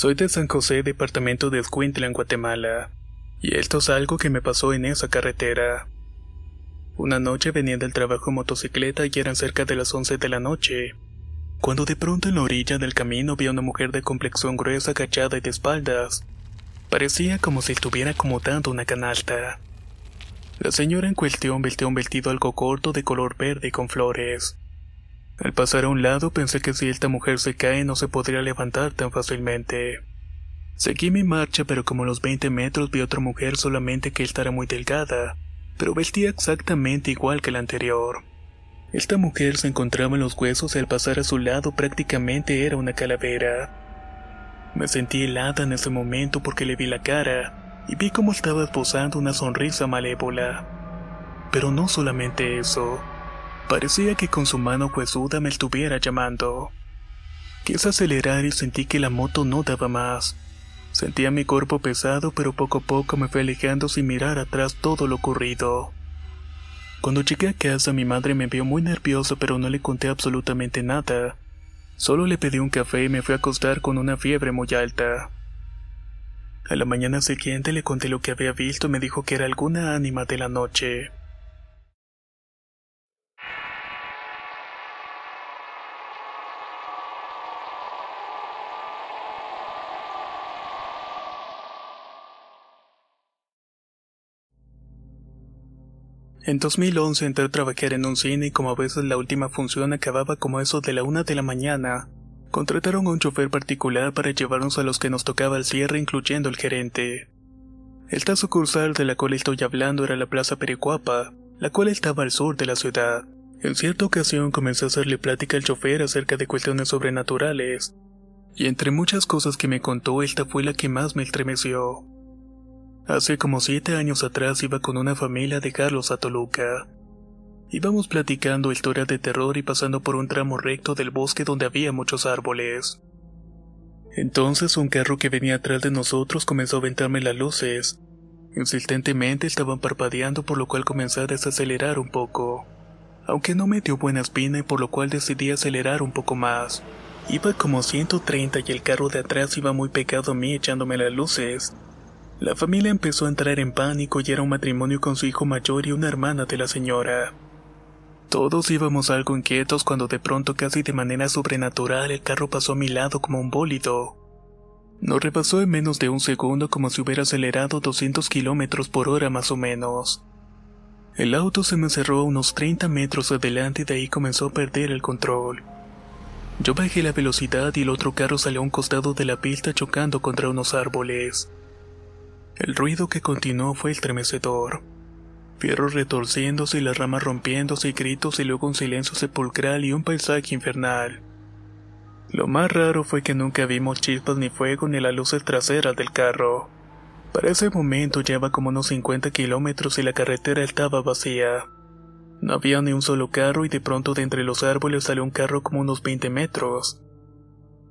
Soy de San José, departamento de Escuintla, en Guatemala, y esto es algo que me pasó en esa carretera. Una noche venía del trabajo en motocicleta y eran cerca de las 11 de la noche, cuando de pronto en la orilla del camino vi a una mujer de complexión gruesa agachada y de espaldas. Parecía como si estuviera acomodando una canasta. La señora en cuestión vestía un vestido algo corto de color verde con flores. Al pasar a un lado pensé que si esta mujer se cae no se podría levantar tan fácilmente. Seguí mi marcha pero como a los 20 metros vi otra mujer solamente que esta era muy delgada, pero vestía exactamente igual que la anterior. Esta mujer se encontraba en los huesos y al pasar a su lado prácticamente era una calavera. Me sentí helada en ese momento porque le vi la cara y vi cómo estaba esbozando una sonrisa malévola. Pero no solamente eso. Parecía que con su mano huesuda me estuviera llamando. Quise acelerar y sentí que la moto no daba más. Sentía mi cuerpo pesado, pero poco a poco me fue alejando sin mirar atrás todo lo ocurrido. Cuando llegué a casa mi madre me vio muy nerviosa pero no le conté absolutamente nada. Solo le pedí un café y me fui a acostar con una fiebre muy alta. A la mañana siguiente le conté lo que había visto y me dijo que era alguna ánima de la noche. En 2011 entré a trabajar en un cine y como a veces la última función acababa como eso de la una de la mañana, contrataron a un chofer particular para llevarnos a los que nos tocaba el cierre incluyendo el gerente. Esta sucursal de la cual estoy hablando era la Plaza Pericuapa, la cual estaba al sur de la ciudad. En cierta ocasión comencé a hacerle plática al chofer acerca de cuestiones sobrenaturales, y entre muchas cosas que me contó esta fue la que más me estremeció. Hace como siete años atrás iba con una familia de Carlos a Toluca. Íbamos platicando historias de terror y pasando por un tramo recto del bosque donde había muchos árboles. Entonces un carro que venía atrás de nosotros comenzó a aventarme las luces. Insistentemente estaban parpadeando por lo cual comencé a desacelerar un poco. Aunque no me dio buena espina y por lo cual decidí acelerar un poco más. Iba como 130 y el carro de atrás iba muy pegado a mí echándome las luces. La familia empezó a entrar en pánico y era un matrimonio con su hijo mayor y una hermana de la señora. Todos íbamos algo inquietos cuando de pronto casi de manera sobrenatural el carro pasó a mi lado como un bólido. Nos repasó en menos de un segundo como si hubiera acelerado 200 kilómetros por hora más o menos. El auto se me cerró a unos 30 metros adelante y de ahí comenzó a perder el control. Yo bajé la velocidad y el otro carro salió a un costado de la pista chocando contra unos árboles. El ruido que continuó fue estremecedor. Fierros retorciéndose y las ramas rompiéndose y gritos y luego un silencio sepulcral y un paisaje infernal. Lo más raro fue que nunca vimos chispas ni fuego ni las luces traseras del carro. Para ese momento lleva como unos 50 kilómetros y la carretera estaba vacía. No había ni un solo carro y de pronto de entre los árboles salió un carro como unos 20 metros.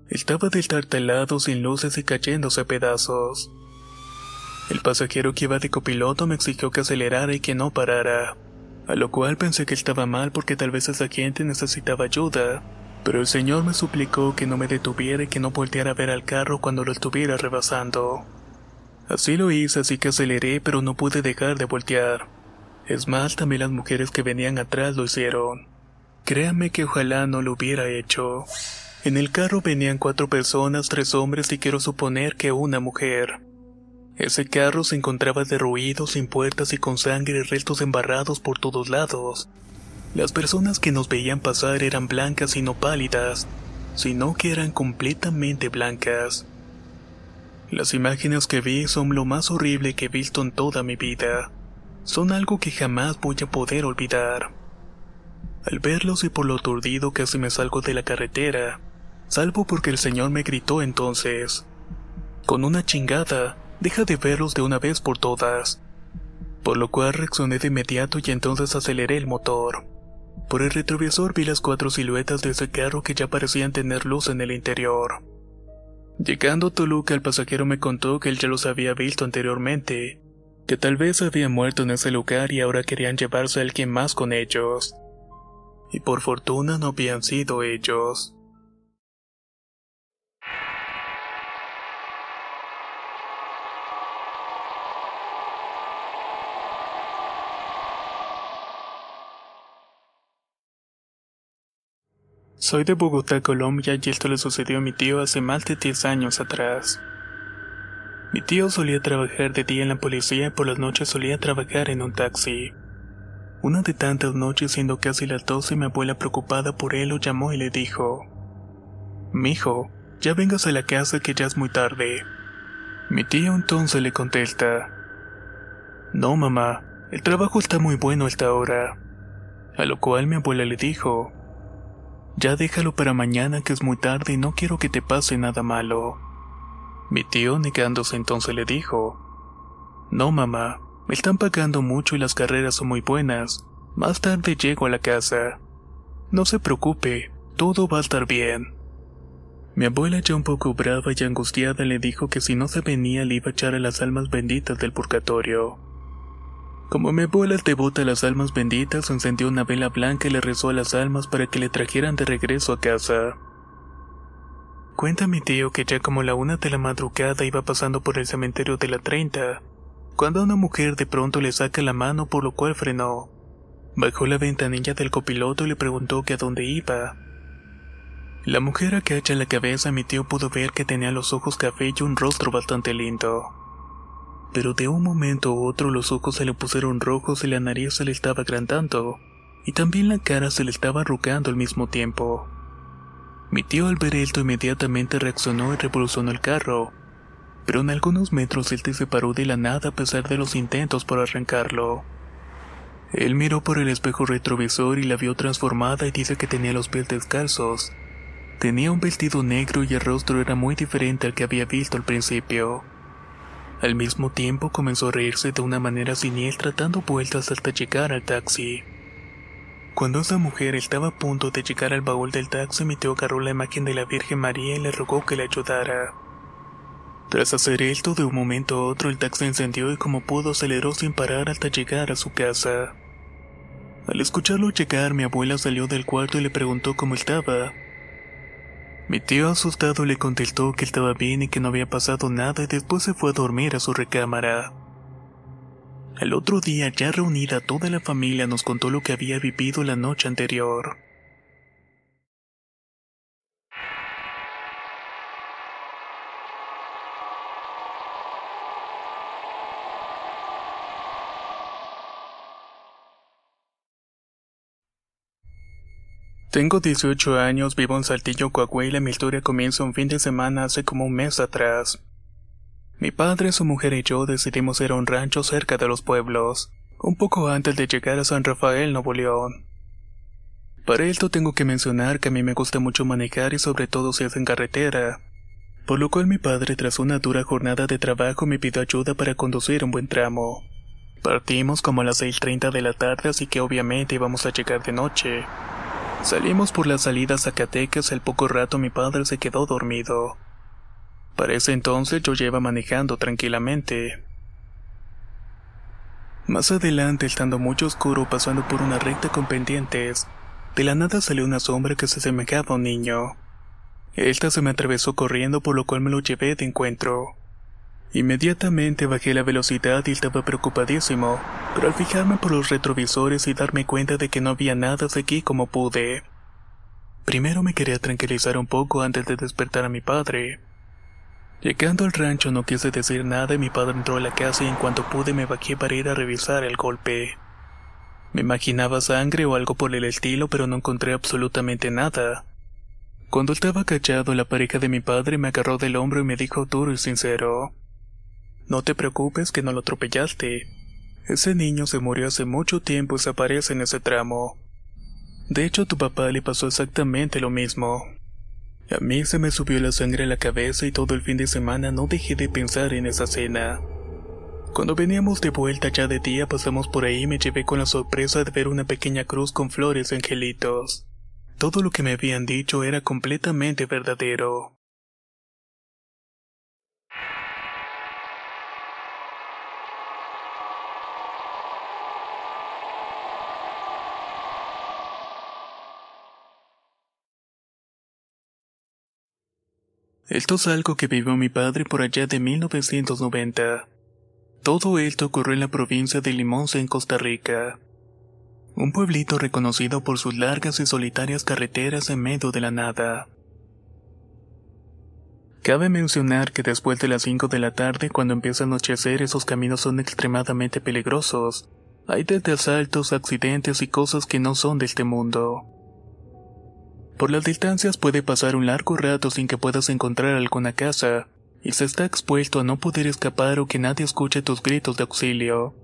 Estaba destartalado sin luces y cayéndose a pedazos. El pasajero que iba de copiloto me exigió que acelerara y que no parara, a lo cual pensé que estaba mal porque tal vez esa gente necesitaba ayuda, pero el señor me suplicó que no me detuviera y que no volteara a ver al carro cuando lo estuviera rebasando. Así lo hice, así que aceleré, pero no pude dejar de voltear. Es más, también las mujeres que venían atrás lo hicieron. Créame que ojalá no lo hubiera hecho. En el carro venían cuatro personas, tres hombres y quiero suponer que una mujer. Ese carro se encontraba derruido, sin puertas y con sangre y restos embarrados por todos lados. Las personas que nos veían pasar eran blancas y no pálidas, sino que eran completamente blancas. Las imágenes que vi son lo más horrible que he visto en toda mi vida. Son algo que jamás voy a poder olvidar. Al verlos y por lo aturdido casi me salgo de la carretera, salvo porque el señor me gritó entonces. Con una chingada, deja de verlos de una vez por todas. Por lo cual reaccioné de inmediato y entonces aceleré el motor. Por el retrovisor vi las cuatro siluetas de ese carro que ya parecían tener luz en el interior. Llegando a Toluca, el pasajero me contó que él ya los había visto anteriormente, que tal vez había muerto en ese lugar y ahora querían llevarse a alguien más con ellos y por fortuna no habían sido ellos. Soy de Bogotá, Colombia, y esto le sucedió a mi tío hace más de 10 años atrás. Mi tío solía trabajar de día en la policía y por las noches solía trabajar en un taxi. Una de tantas noches, siendo casi las doce, mi abuela preocupada por él lo llamó y le dijo: Mijo, ya vengas a la casa que ya es muy tarde. Mi tío entonces le contesta: No, mamá, el trabajo está muy bueno hasta ahora. A lo cual mi abuela le dijo: Ya déjalo para mañana que es muy tarde y no quiero que te pase nada malo. Mi tío, negándose entonces, le dijo: No, mamá, me están pagando mucho y las carreras son muy buenas. Más tarde llego a la casa. No se preocupe, todo va a estar bien. Mi abuela ya un poco brava y angustiada le dijo que si no se venía le iba a echar a las almas benditas del purgatorio. Como mi abuela es devota a las almas benditas, encendió una vela blanca y le rezó a las almas para que le trajeran de regreso a casa. Cuenta mi tío que ya como la una de la madrugada iba pasando por el cementerio de la 30, cuando una mujer de pronto le saca la mano por lo cual frenó. Bajó la ventanilla del copiloto y le preguntó que a dónde iba. La mujer agacha la cabeza mi tío pudo ver que tenía los ojos café y un rostro bastante lindo. Pero de un momento a otro los ojos se le pusieron rojos y la nariz se le estaba agrandando, y también la cara se le estaba arrugando al mismo tiempo. Mi tío al ver esto inmediatamente reaccionó y revolucionó el carro, pero en algunos metros él se separó de la nada a pesar de los intentos por arrancarlo. Él miró por el espejo retrovisor y la vio transformada y dice que tenía los pies descalzos. Tenía un vestido negro y el rostro era muy diferente al que había visto al principio. Al mismo tiempo comenzó a reírse de una manera siniestra dando vueltas hasta llegar al taxi. Cuando esa mujer estaba a punto de llegar al baúl del taxi, mi tío agarró la imagen de la Virgen María y le rogó que le ayudara. Tras hacer esto, de un momento a otro el taxi encendió y como pudo aceleró sin parar hasta llegar a su casa. Al escucharlo llegar, mi abuela salió del cuarto y le preguntó cómo estaba. Mi tío asustado le contestó que estaba bien y que no había pasado nada y después se fue a dormir a su recámara. Al otro día, ya reunida toda la familia, nos contó lo que había vivido la noche anterior. Tengo 18 años, vivo en Saltillo, Coahuila mi historia comienza un fin de semana hace como un mes atrás. Mi padre, su mujer y yo decidimos ir a un rancho cerca de los pueblos, un poco antes de llegar a San Rafael, Nuevo León. Para esto tengo que mencionar que a mí me gusta mucho manejar y sobre todo si es en carretera, por lo cual mi padre tras una dura jornada de trabajo me pidió ayuda para conducir un buen tramo. Partimos como a las 6.30 de la tarde así que obviamente íbamos a llegar de noche. Salimos por la salida Zacatecas, al poco rato mi padre se quedó dormido. Para ese entonces yo lleva manejando tranquilamente. Más adelante, estando mucho oscuro, pasando por una recta con pendientes, de la nada salió una sombra que se asemejaba a un niño. Esta se me atravesó corriendo, por lo cual me lo llevé de encuentro. Inmediatamente bajé la velocidad y estaba preocupadísimo, pero al fijarme por los retrovisores y darme cuenta de que no había nada seguí como pude. Primero me quería tranquilizar un poco antes de despertar a mi padre. Llegando al rancho no quise decir nada y mi padre entró a la casa y en cuanto pude me bajé para ir a revisar el golpe. Me imaginaba sangre o algo por el estilo, pero no encontré absolutamente nada. Cuando estaba cachado, la pareja de mi padre me agarró del hombro y me dijo duro y sincero: No te preocupes que no lo atropellaste. Ese niño se murió hace mucho tiempo y se aparece en ese tramo. De hecho, a tu papá le pasó exactamente lo mismo. A mí se me subió la sangre a la cabeza y todo el fin de semana no dejé de pensar en esa cena. Cuando veníamos de vuelta ya de día pasamos por ahí y me llevé con la sorpresa de ver una pequeña cruz con flores angelitos. Todo lo que me habían dicho era completamente verdadero. Esto es algo que vivió mi padre por allá de 1990. Todo esto ocurrió en la provincia de Limonce en Costa Rica. Un pueblito reconocido por sus largas y solitarias carreteras en medio de la nada. Cabe mencionar que después de las 5 de la tarde, cuando empieza a anochecer, esos caminos son extremadamente peligrosos. Hay desde asaltos, accidentes y cosas que no son de este mundo. Por las distancias puede pasar un largo rato sin que puedas encontrar alguna casa, y se está expuesto a no poder escapar o que nadie escuche tus gritos de auxilio.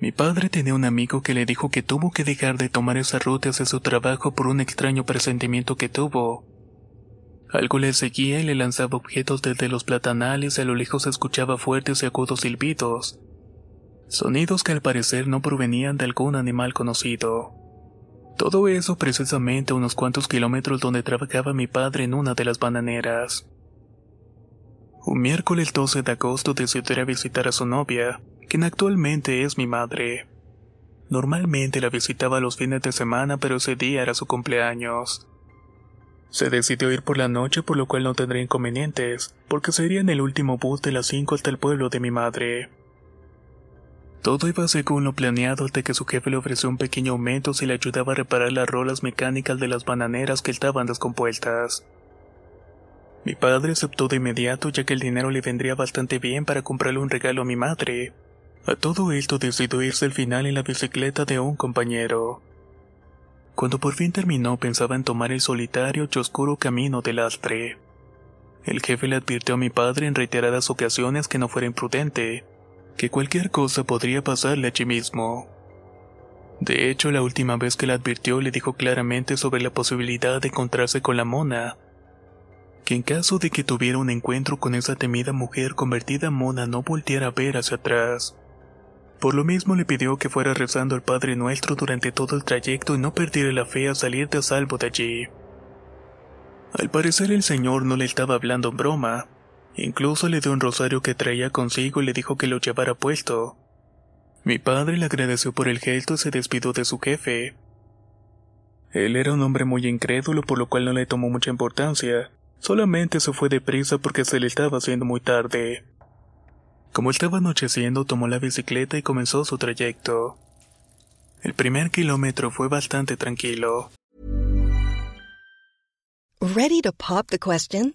Mi padre tenía un amigo que le dijo que tuvo que dejar de tomar esa ruta hacia su trabajo por un extraño presentimiento que tuvo. Algo le seguía y le lanzaba objetos desde los platanales y a lo lejos escuchaba fuertes y agudos silbidos, sonidos que al parecer no provenían de algún animal conocido. Todo eso precisamente a unos cuantos kilómetros donde trabajaba mi padre en una de las bananeras. Un miércoles 12 de agosto decidió ir a visitar a su novia, quien actualmente es mi madre. Normalmente la visitaba los fines de semana, pero ese día era su cumpleaños. Se decidió ir por la noche, por lo cual no tendría inconvenientes, porque sería en el último bus de las 5 hasta el pueblo de mi madre. Todo iba según lo planeado hasta que su jefe le ofreció un pequeño aumento si le ayudaba a reparar las rolas mecánicas de las bananeras que estaban descompuestas. Mi padre aceptó de inmediato ya que el dinero le vendría bastante bien para comprarle un regalo a mi madre. A todo esto decidió irse al final en la bicicleta de un compañero. Cuando por fin terminó pensaba en tomar el solitario y oscuro camino del astre. El jefe le advirtió a mi padre en reiteradas ocasiones que no fuera imprudente, que cualquier cosa podría pasarle allí mismo. De hecho, la última vez que la advirtió le dijo claramente sobre la posibilidad de encontrarse con la mona, que en caso de que tuviera un encuentro con esa temida mujer convertida en mona no volteara a ver hacia atrás. Por lo mismo le pidió que fuera rezando al Padre Nuestro durante todo el trayecto y no perdiera la fe a salir de salvo de allí. Al parecer el señor no le estaba hablando en broma, Incluso le dio un rosario que traía consigo y le dijo que lo llevara puesto. Mi padre le agradeció por el gesto y se despidió de su jefe. Él era un hombre muy incrédulo por lo cual no le tomó mucha importancia, solamente se fue deprisa porque se le estaba haciendo muy tarde. Como estaba anocheciendo tomó la bicicleta y comenzó su trayecto. El primer kilómetro fue bastante tranquilo. Ready to pop the question?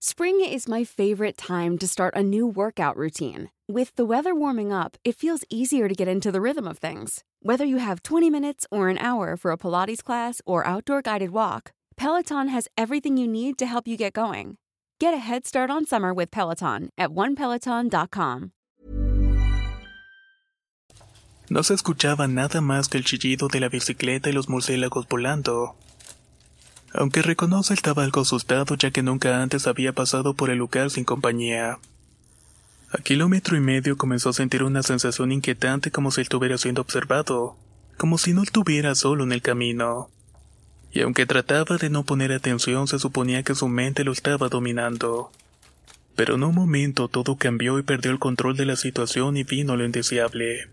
Spring is my favorite time to start a new workout routine. With the weather warming up, it feels easier to get into the rhythm of things. Whether you have 20 minutes or an hour for a Pilates class or outdoor guided walk, Peloton has everything you need to help you get going. Get a head start on summer with Peloton at onepeloton.com. No se escuchaba nada más que el chillido de la bicicleta y los murciélagos volando. Aunque reconoce estaba algo asustado ya que nunca antes había pasado por el lugar sin compañía. A kilómetro y medio comenzó a sentir una sensación inquietante como si estuviera siendo observado, como si no estuviera solo en el camino. Y aunque trataba de no poner atención, se suponía que su mente lo estaba dominando. Pero en un momento todo cambió y perdió el control de la situación y vino lo indeseable.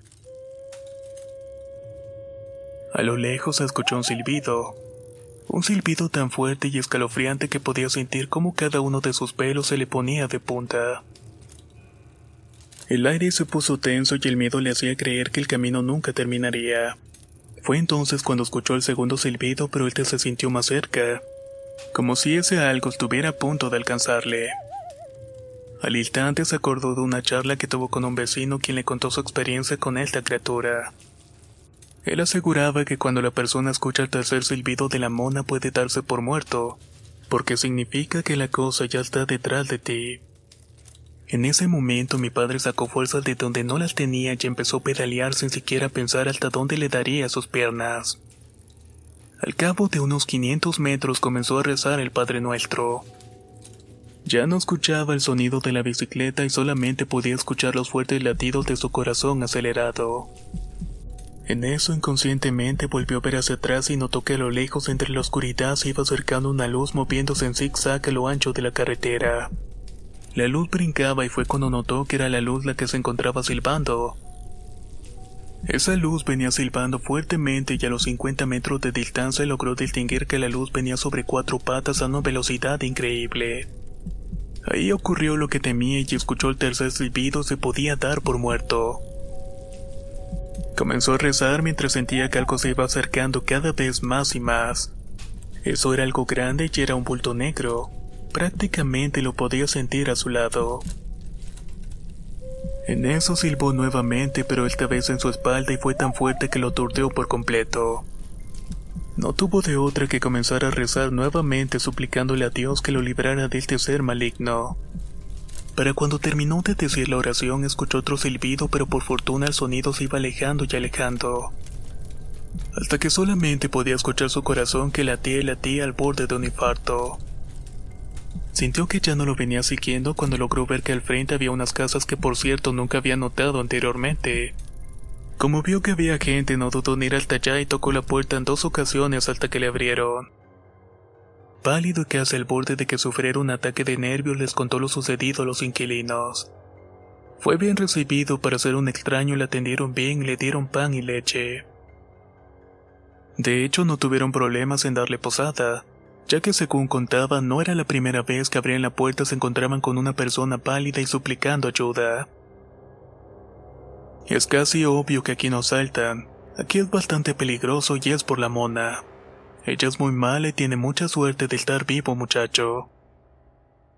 A lo lejos se escuchó un silbido. Un silbido tan fuerte y escalofriante que podía sentir cómo cada uno de sus pelos se le ponía de punta. El aire se puso tenso y el miedo le hacía creer que el camino nunca terminaría. Fue entonces cuando escuchó el segundo silbido, pero este se sintió más cerca, como si ese algo estuviera a punto de alcanzarle. Al instante se acordó de una charla que tuvo con un vecino quien le contó su experiencia con esta criatura. Él aseguraba que cuando la persona escucha el tercer silbido de la mona puede darse por muerto, porque significa que la cosa ya está detrás de ti. En ese momento mi padre sacó fuerzas de donde no las tenía y empezó a pedalear sin siquiera pensar hasta dónde le daría sus piernas. Al cabo de unos 500 metros comenzó a rezar el Padre Nuestro. Ya no escuchaba el sonido de la bicicleta y solamente podía escuchar los fuertes latidos de su corazón acelerado. En eso inconscientemente volvió a ver hacia atrás y notó que a lo lejos entre la oscuridad se iba acercando una luz moviéndose en zigzag a lo ancho de la carretera. La luz brincaba y fue cuando notó que era la luz la que se encontraba silbando. Esa luz venía silbando fuertemente y a los 50 metros de distancia logró distinguir que la luz venía sobre cuatro patas a una velocidad increíble. Ahí ocurrió lo que temía y escuchó el tercer silbido se podía dar por muerto. Comenzó a rezar mientras sentía que algo se iba acercando cada vez más y más. Eso era algo grande y era un bulto negro. Prácticamente lo podía sentir a su lado. En eso silbó nuevamente, pero esta vez en su espalda y fue tan fuerte que lo aturdió por completo. No tuvo de otra que comenzar a rezar nuevamente suplicándole a Dios que lo librara de este ser maligno. Para cuando terminó de decir la oración escuchó otro silbido, pero por fortuna el sonido se iba alejando y alejando. Hasta que solamente podía escuchar su corazón que latía y latía al borde de un infarto. Sintió que ya no lo venía siguiendo cuando logró ver que al frente había unas casas que por cierto nunca había notado anteriormente. Como vio que había gente no dudó en ir hasta allá y tocó la puerta en dos ocasiones hasta que le abrieron. Pálido y casi al borde de que sufriera un ataque de nervios les contó lo sucedido a los inquilinos. Fue bien recibido para ser un extraño le atendieron bien le dieron pan y leche. De hecho no tuvieron problemas en darle posada, ya que según contaba no era la primera vez que abrían la puerta se encontraban con una persona pálida y suplicando ayuda. Es casi obvio que aquí no saltan, aquí es bastante peligroso y es por la mona. Ella es muy mala y tiene mucha suerte de estar vivo, muchacho.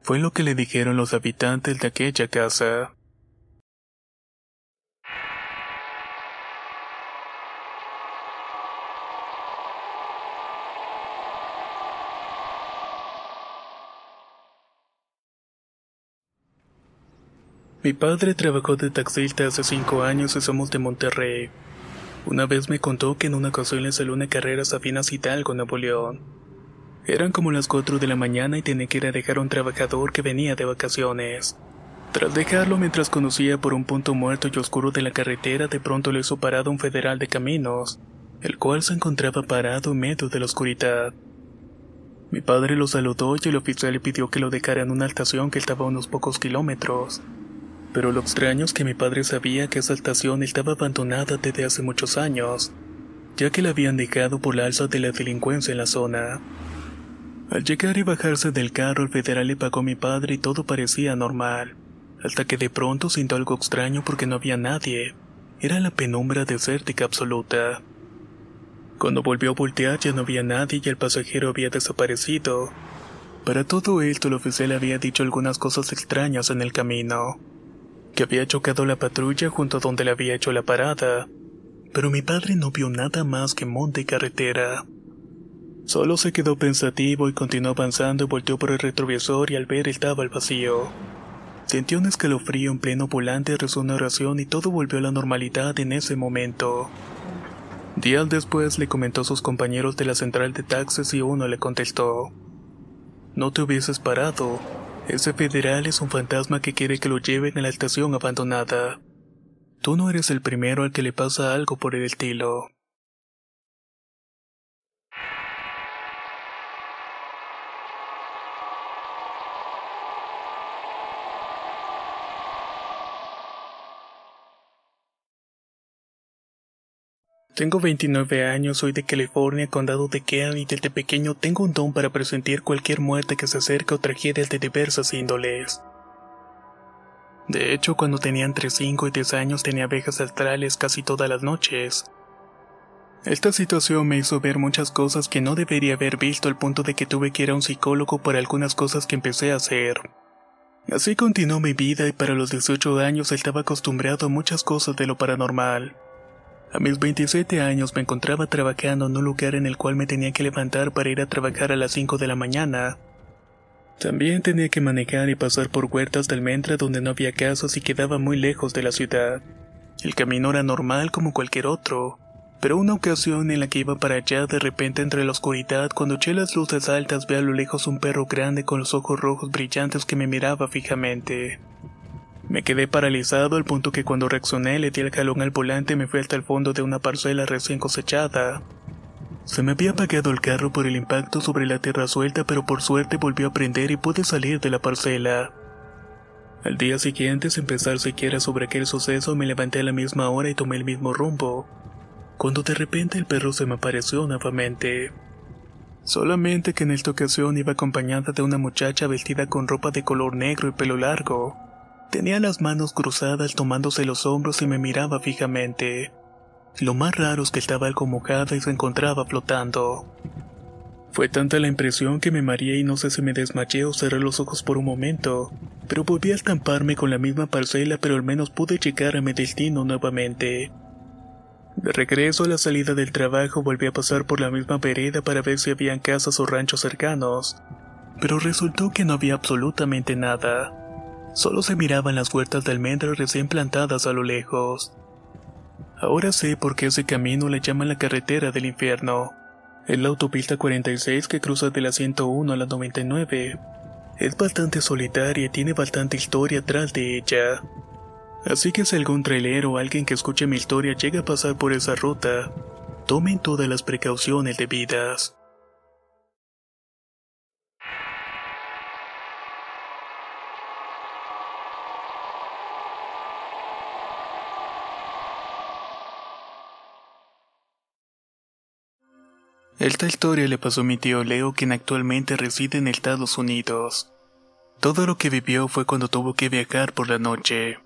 Fue lo que le dijeron los habitantes de aquella casa. Mi padre trabajó de taxista hace cinco años y somos de Monterrey. Una vez me contó que en una ocasión le salió una carrera Sabinas Hidalgo, Nuevo León. Eran como las 4 de la mañana y tenía que ir a dejar a un trabajador que venía de vacaciones. Tras dejarlo mientras conducía por un punto muerto y oscuro de la carretera, de pronto le hizo parado un federal de caminos, el cual se encontraba parado en medio de la oscuridad. Mi padre lo saludó y el oficial le pidió que lo dejara en una estación que estaba unos pocos kilómetros pero lo extraño es que mi padre sabía que esa estación estaba abandonada desde hace muchos años, ya que la habían dejado por la alza de la delincuencia en la zona. Al llegar y bajarse del carro, el federal le pagó a mi padre y todo parecía normal, hasta que de pronto sintió algo extraño porque no había nadie. Era la penumbra desértica absoluta. Cuando volvió a voltear ya no había nadie y el pasajero había desaparecido. Para todo esto el oficial había dicho algunas cosas extrañas en el camino que había chocado la patrulla junto a donde le había hecho la parada, pero mi padre no vio nada más que monte y carretera. Solo se quedó pensativo y continuó avanzando y volteó por el retrovisor y al ver estaba el vacío. Sintió un escalofrío en pleno volante, rezó una oración y todo volvió a la normalidad en ese momento. Días después le comentó a sus compañeros de la central de taxis y uno le contestó: No te hubieses parado, ese federal es un fantasma que quiere que lo lleven a la estación abandonada. Tú no eres el primero al que le pasa algo por el estilo. Tengo 29 años, soy de California, condado de Kern y desde pequeño tengo un don para presentir cualquier muerte que se acerca o tragedias de diversas índoles. De hecho, cuando tenía entre 5 y 10 años tenía abejas astrales casi todas las noches. Esta situación me hizo ver muchas cosas que no debería haber visto al punto de que tuve que ir a un psicólogo por algunas cosas que empecé a hacer. Así continuó mi vida y para los 18 años estaba acostumbrado a muchas cosas de lo paranormal. A mis 27 años me encontraba trabajando en un lugar en el cual me tenía que levantar para ir a trabajar a las 5 de la mañana. También tenía que manejar y pasar por huertas de almendra donde no había casas y quedaba muy lejos de la ciudad. El camino era normal como cualquier otro, pero una ocasión en la que iba para allá de repente entre la oscuridad cuando eché las luces altas vi a lo lejos un perro grande con los ojos rojos brillantes que me miraba fijamente. Me quedé paralizado al punto que cuando reaccioné le di el jalón al volante y me fui hasta el fondo de una parcela recién cosechada. Se me había apagado el carro por el impacto sobre la tierra suelta, pero por suerte volvió a prender y pude salir de la parcela. Al día siguiente, sin pensar siquiera sobre aquel suceso, me levanté a la misma hora y tomé el mismo rumbo, cuando de repente el perro se me apareció nuevamente. Solamente que en esta ocasión iba acompañada de una muchacha vestida con ropa de color negro y pelo largo. Tenía las manos cruzadas tomándose los hombros y me miraba fijamente. Lo más raro es que estaba algo mojada y se encontraba flotando. Fue tanta la impresión que me mareé y no sé si me desmayé o cerré los ojos por un momento, pero volví a estamparme con la misma parcela pero al menos pude llegar a mi destino nuevamente. De regreso a la salida del trabajo volví a pasar por la misma vereda para ver si habían casas o ranchos cercanos, pero resultó que no había absolutamente nada. Solo se miraban las huertas de almendras recién plantadas a lo lejos. Ahora sé por qué ese camino le llaman la carretera del infierno. Es la autopista 46 que cruza de la 101 a la 99. Es bastante solitaria y tiene bastante historia atrás de ella. Así que si algún trailero o alguien que escuche mi historia llega a pasar por esa ruta, tomen todas las precauciones debidas. Esta historia le pasó a mi tío Leo, quien actualmente reside en Estados Unidos. Todo lo que vivió fue cuando tuvo que viajar por la noche.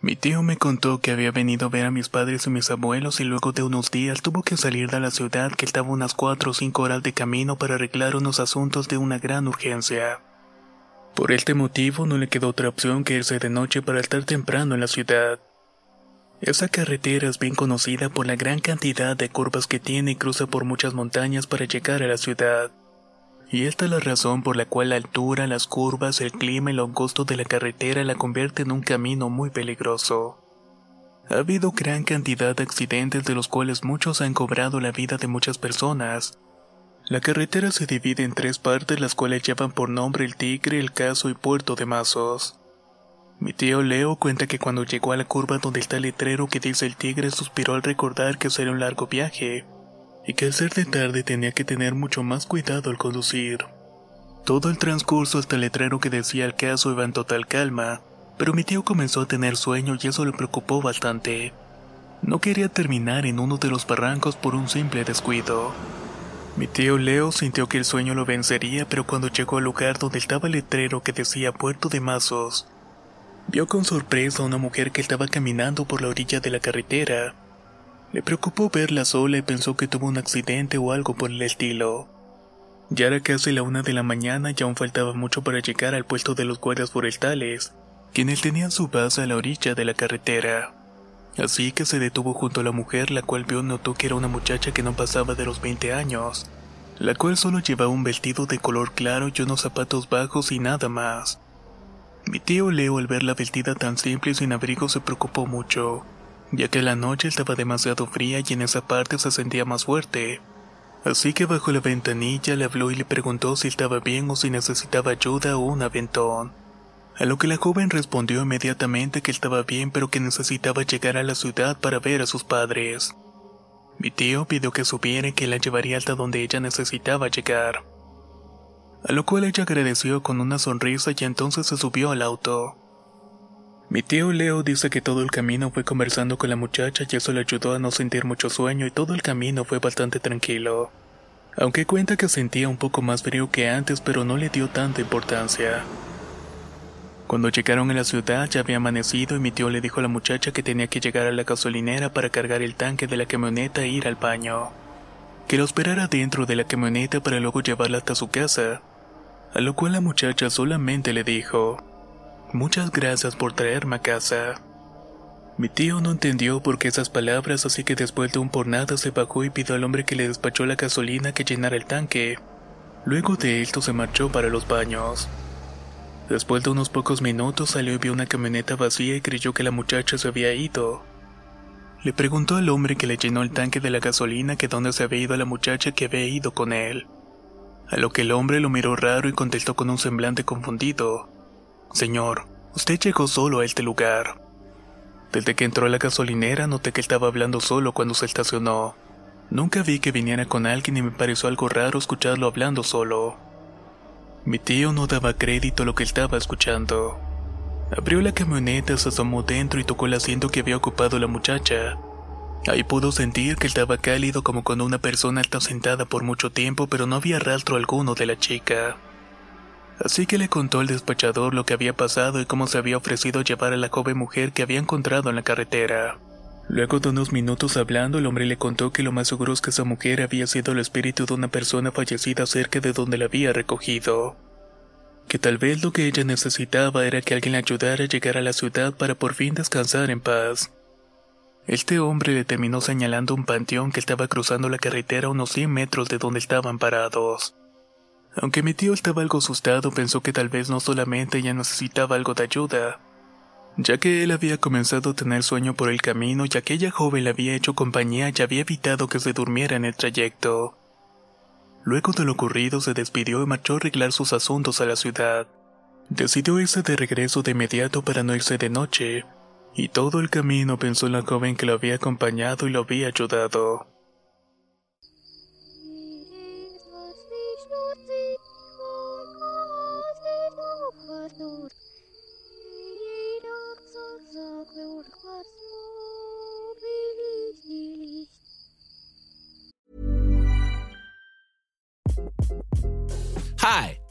Mi tío me contó que había venido a ver a mis padres y mis abuelos y luego de unos días tuvo que salir de la ciudad que estaba unas 4 o 5 horas de camino para arreglar unos asuntos de una gran urgencia. Por este motivo no le quedó otra opción que irse de noche para estar temprano en la ciudad. Esa carretera es bien conocida por la gran cantidad de curvas que tiene y cruza por muchas montañas para llegar a la ciudad. Y esta es la razón por la cual la altura, las curvas, el clima y lo angosto de la carretera la convierten en un camino muy peligroso. Ha habido gran cantidad de accidentes de los cuales muchos han cobrado la vida de muchas personas. La carretera se divide en tres partes las cuales llevan por nombre el Tigre, el Caso y Puerto de Mazos. Mi tío Leo cuenta que cuando llegó a la curva donde está el letrero que dice el tigre suspiró al recordar que sería un largo viaje, y que al ser de tarde tenía que tener mucho más cuidado al conducir. Todo el transcurso hasta el letrero que decía el caso iba en calma, pero mi tío comenzó a tener sueño y eso le preocupó bastante. No quería terminar en uno de los barrancos por un simple descuido. Mi tío Leo sintió que el sueño lo vencería, pero cuando llegó al lugar donde estaba el letrero que decía Puerto de Mazos, Vio con sorpresa a una mujer que estaba caminando por la orilla de la carretera. Le preocupó verla sola y pensó que tuvo un accidente o algo por el estilo. Ya era casi la una de la mañana y aún faltaba mucho para llegar al puesto de los guardias forestales, quienes tenían su base a la orilla de la carretera. Así que se detuvo junto a la mujer, la cual vio notó que era una muchacha que no pasaba de los 20 años, la cual solo llevaba un vestido de color claro y unos zapatos bajos y nada más. Mi tío Leo al ver la vestida tan simple y sin abrigo se preocupó mucho, ya que la noche estaba demasiado fría y en esa parte se sentía más fuerte. Así que bajo la ventanilla le habló y le preguntó si estaba bien o si necesitaba ayuda o un aventón. A lo que la joven respondió inmediatamente que estaba bien pero que necesitaba llegar a la ciudad para ver a sus padres. Mi tío pidió que subiera y que la llevaría hasta donde ella necesitaba llegar a lo cual ella agradeció con una sonrisa y entonces se subió al auto. Mi tío Leo dice que todo el camino fue conversando con la muchacha y eso le ayudó a no sentir mucho sueño y todo el camino fue bastante tranquilo. Aunque cuenta que sentía un poco más frío que antes pero no le dio tanta importancia. Cuando llegaron a la ciudad ya había amanecido y mi tío le dijo a la muchacha que tenía que llegar a la gasolinera para cargar el tanque de la camioneta e ir al baño. Que lo esperara dentro de la camioneta para luego llevarla hasta su casa. A lo cual la muchacha solamente le dijo, Muchas gracias por traerme a casa. Mi tío no entendió por qué esas palabras, así que después de un por nada se bajó y pidió al hombre que le despachó la gasolina que llenara el tanque. Luego de esto se marchó para los baños. Después de unos pocos minutos salió y vio una camioneta vacía y creyó que la muchacha se había ido. Le preguntó al hombre que le llenó el tanque de la gasolina que dónde se había ido la muchacha que había ido con él. A lo que el hombre lo miró raro y contestó con un semblante confundido. Señor, usted llegó solo a este lugar. Desde que entró a la gasolinera noté que estaba hablando solo cuando se estacionó. Nunca vi que viniera con alguien y me pareció algo raro escucharlo hablando solo. Mi tío no daba crédito a lo que estaba escuchando. Abrió la camioneta, se asomó dentro y tocó el asiento que había ocupado la muchacha. Ahí pudo sentir que estaba cálido como cuando una persona está sentada por mucho tiempo pero no había rastro alguno de la chica. Así que le contó al despachador lo que había pasado y cómo se había ofrecido llevar a la joven mujer que había encontrado en la carretera. Luego de unos minutos hablando, el hombre le contó que lo más seguro es que esa mujer había sido el espíritu de una persona fallecida cerca de donde la había recogido. Que tal vez lo que ella necesitaba era que alguien la ayudara a llegar a la ciudad para por fin descansar en paz. Este hombre le terminó señalando un panteón que estaba cruzando la carretera a unos 100 metros de donde estaban parados. Aunque mi tío estaba algo asustado, pensó que tal vez no solamente ella necesitaba algo de ayuda, ya que él había comenzado a tener sueño por el camino y aquella joven le había hecho compañía y había evitado que se durmiera en el trayecto. Luego de lo ocurrido se despidió y marchó a arreglar sus asuntos a la ciudad. Decidió irse de regreso de inmediato para no irse de noche, y todo el camino pensó en la joven que lo había acompañado y lo había ayudado. Hi,